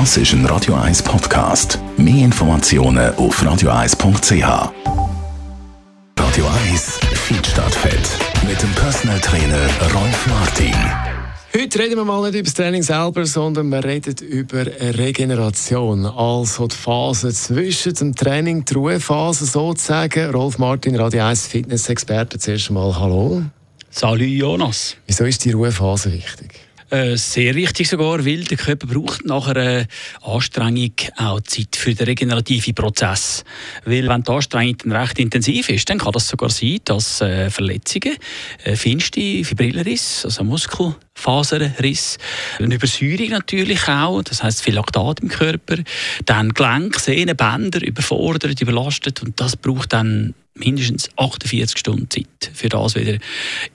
Das ist ein Radio 1 Podcast. Mehr Informationen auf radio1.ch. Radio 1 Feedstadtfett mit dem Personal Trainer Rolf Martin. Heute reden wir mal nicht über das Training selber, sondern wir reden über Regeneration. Also die Phase zwischen dem Training, die Ruhephase sozusagen. Rolf Martin, Radio 1 Fitness-Experte. Zuerst einmal Hallo. Salut Jonas. Wieso ist die Ruhephase wichtig? Äh, sehr wichtig sogar, weil der Körper braucht nach einer Anstrengung auch Zeit für den regenerativen Prozess. Weil wenn die Anstrengung dann recht intensiv ist, dann kann das sogar sein, dass äh, Verletzungen, äh, feinste Fibrillariss, also Muskelfaserriss, eine Übersäuerung natürlich auch, das heißt viel Laktat im Körper, dann Gelenk, Sehnen, Bänder überfordert, überlastet und das braucht dann mindestens 48 Stunden Zeit, für das wieder in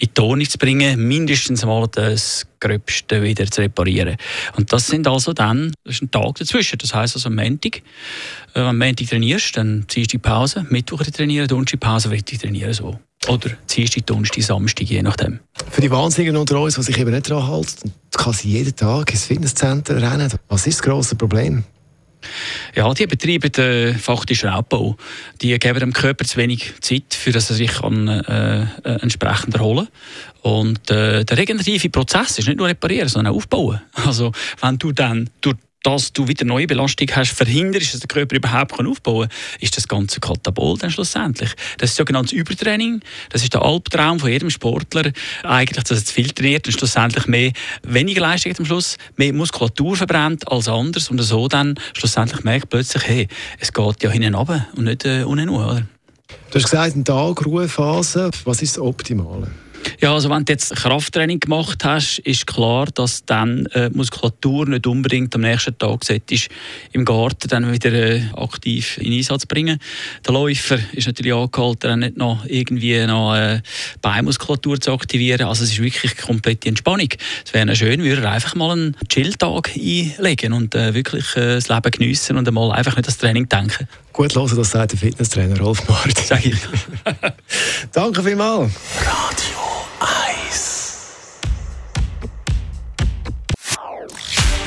die Tonung zu bringen, mindestens mal das Gröbste wieder zu reparieren. Und das sind also dann, das ist ein Tag dazwischen. Das heisst also am Montag, äh, am Montag trainierst, dann ziehst du die Pause, Mittwoch trainieren, Donnerstag Pause, Freitag trainieren, so. Oder ziehst du Donnerstag, Samstag, je nachdem. Für die Wahnsinnigen unter uns, die sich eben nicht daran halten, kann sie jeden Tag ins Fitnesscenter rennen. Was ist das grosse Problem? Ja, die betreiben äh, faktisch Raubbau. Die geben dem Körper zu wenig Zeit, für dass er sich kann, äh, äh, entsprechend erholen Und äh, der regenerative Prozess ist nicht nur reparieren, sondern auch aufbauen. Also wenn du dann durch dass du wieder neue Belastung hast, verhinderst, dass der Körper überhaupt aufbauen kann, ist das ganze Katabol dann schlussendlich. Das ist sogenanntes Übertraining. Das ist der Albtraum von jedem Sportler. Eigentlich, dass er zu viel trainiert und schlussendlich mehr, weniger Leistung am Schluss, mehr Muskulatur verbrennt als anders und so dann schlussendlich merkt plötzlich, hey, es geht ja hinten runter und nicht äh, unten oder? Du hast gesagt, ein Tag Ruhephase. Was ist das Optimale? Ja, also wenn du jetzt Krafttraining gemacht hast, ist klar, dass dann äh, Muskulatur nicht unbedingt am nächsten Tag ist, im Garten dann wieder äh, aktiv in Einsatz bringen. Der Läufer ist natürlich angehalten, dann nicht noch irgendwie noch äh, Beinmuskulatur zu aktivieren. Also es ist wirklich komplette Entspannung. Es wäre schön, würde er einfach mal einen Chilltag einlegen und äh, wirklich äh, das Leben geniessen und einmal einfach nicht das Training denken. Gut hören, das sagt der Fitnesstrainer Rolf Martin. Sag ich. Danke vielmals.